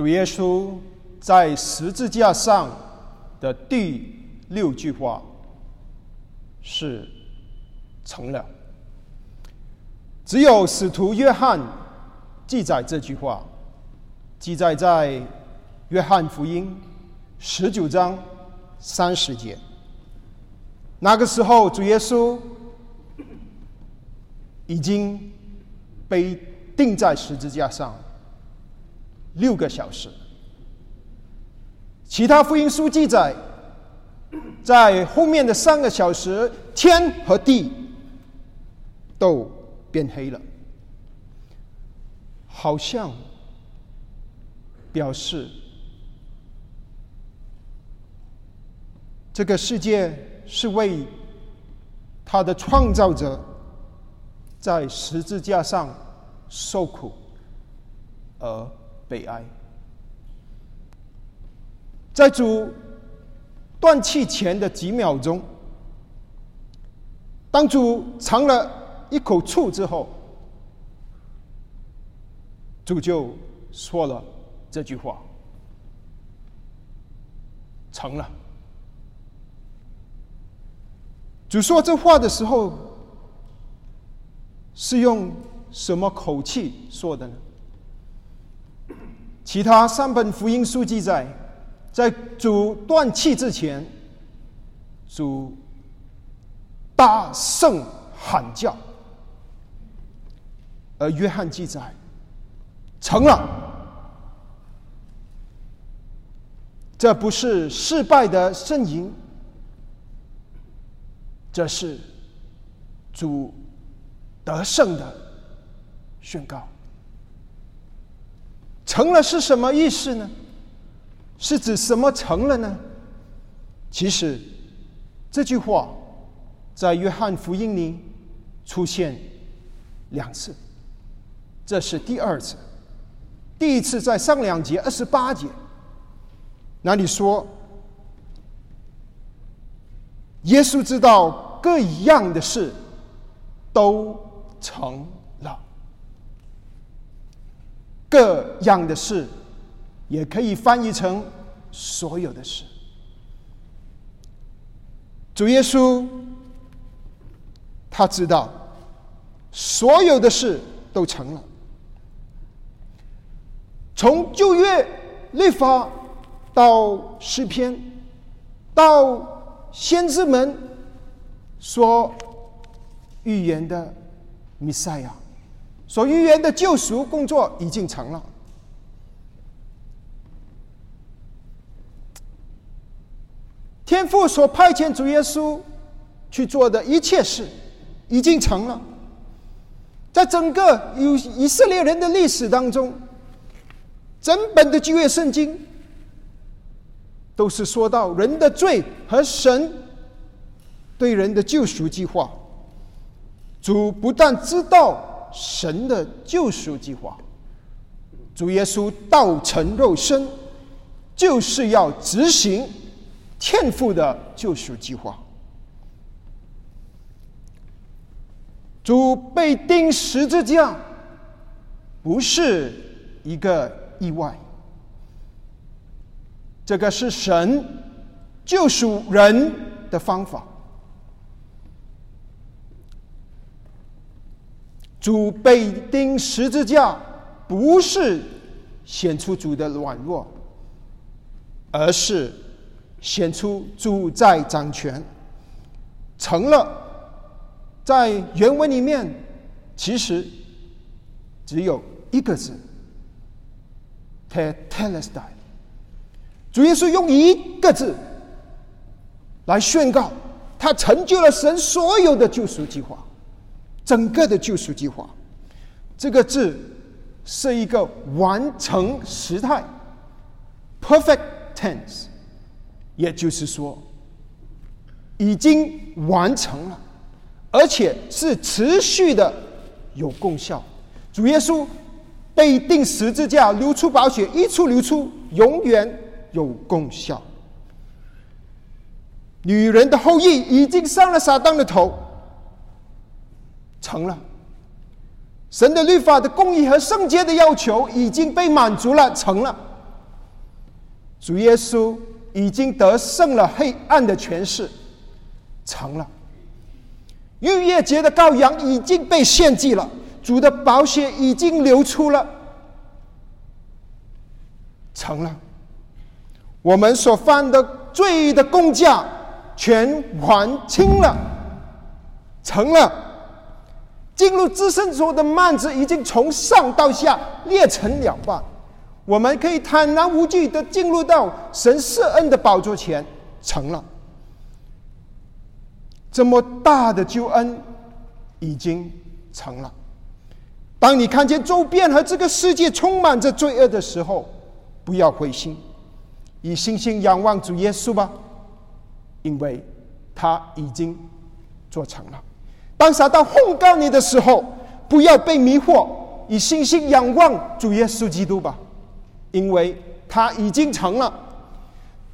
主耶稣在十字架上的第六句话是成了。只有使徒约翰记载这句话，记载在约翰福音十九章三十节。那个时候，主耶稣已经被钉在十字架上六个小时。其他福音书记载，在后面的三个小时，天和地都变黑了，好像表示这个世界。是为他的创造者在十字架上受苦而悲哀。在主断气前的几秒钟，当主尝了一口醋之后，主就说了这句话：“成了。”主说这话的时候，是用什么口气说的呢？其他三本福音书记载，在主断气之前，主大声喊叫；而约翰记载，成了。这不是失败的呻吟。这是主得胜的宣告。成了是什么意思呢？是指什么成了呢？其实这句话在约翰福音里出现两次，这是第二次。第一次在上两节二十八节，那里说。耶稣知道各一样的事都成了，各样的事也可以翻译成所有的事。主耶稣他知道所有的事都成了，从旧约律法到诗篇到。先知们所预言的弥赛亚，所预言的救赎工作已经成了。天父所派遣主耶稣去做的一切事，已经成了。在整个以以色列人的历史当中，整本的旧约圣经。都是说到人的罪和神对人的救赎计划。主不但知道神的救赎计划，主耶稣道成肉身，就是要执行天父的救赎计划。主被钉十字架，不是一个意外。这个是神救赎人的方法。主被钉十字架，不是显出主的软弱，而是显出主在掌权。成了，在原文里面，其实只有一个字 t e t e l e s t i。主耶稣用一个字来宣告，他成就了神所有的救赎计划，整个的救赎计划。这个字是一个完成时态 （perfect tense），也就是说，已经完成了，而且是持续的有功效。主耶稣被钉十字架，流出宝血，一出流出，永远。有功效。女人的后裔已经上了撒旦的头，成了。神的律法的公义和圣洁的要求已经被满足了，成了。主耶稣已经得胜了黑暗的权势，成了。逾越节的羔羊已经被献祭了，主的宝血已经流出了，成了。我们所犯的罪的公价全还清了，成了。进入自身所的幔子已经从上到下裂成两半。我们可以坦然无惧的进入到神圣恩的宝座前，成了这么大的救恩，已经成了。当你看见周边和这个世界充满着罪恶的时候，不要灰心，以信心仰望主耶稣吧，因为他已经做成了。当撒旦控告你的时候，不要被迷惑，以信心仰望主耶稣基督吧。因为他已经成了。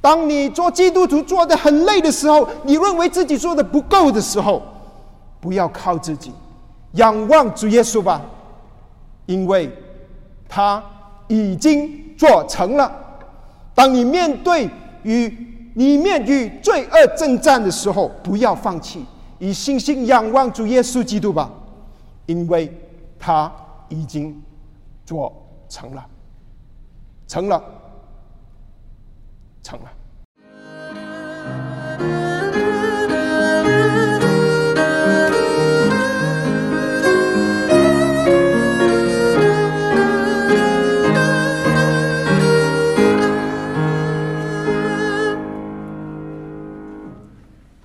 当你做基督徒做的很累的时候，你认为自己做的不够的时候，不要靠自己，仰望主耶稣吧，因为他已经做成了。当你面对与你面与罪恶征战的时候，不要放弃，以信心仰望主耶稣基督吧，因为他已经做成了。成了，成了。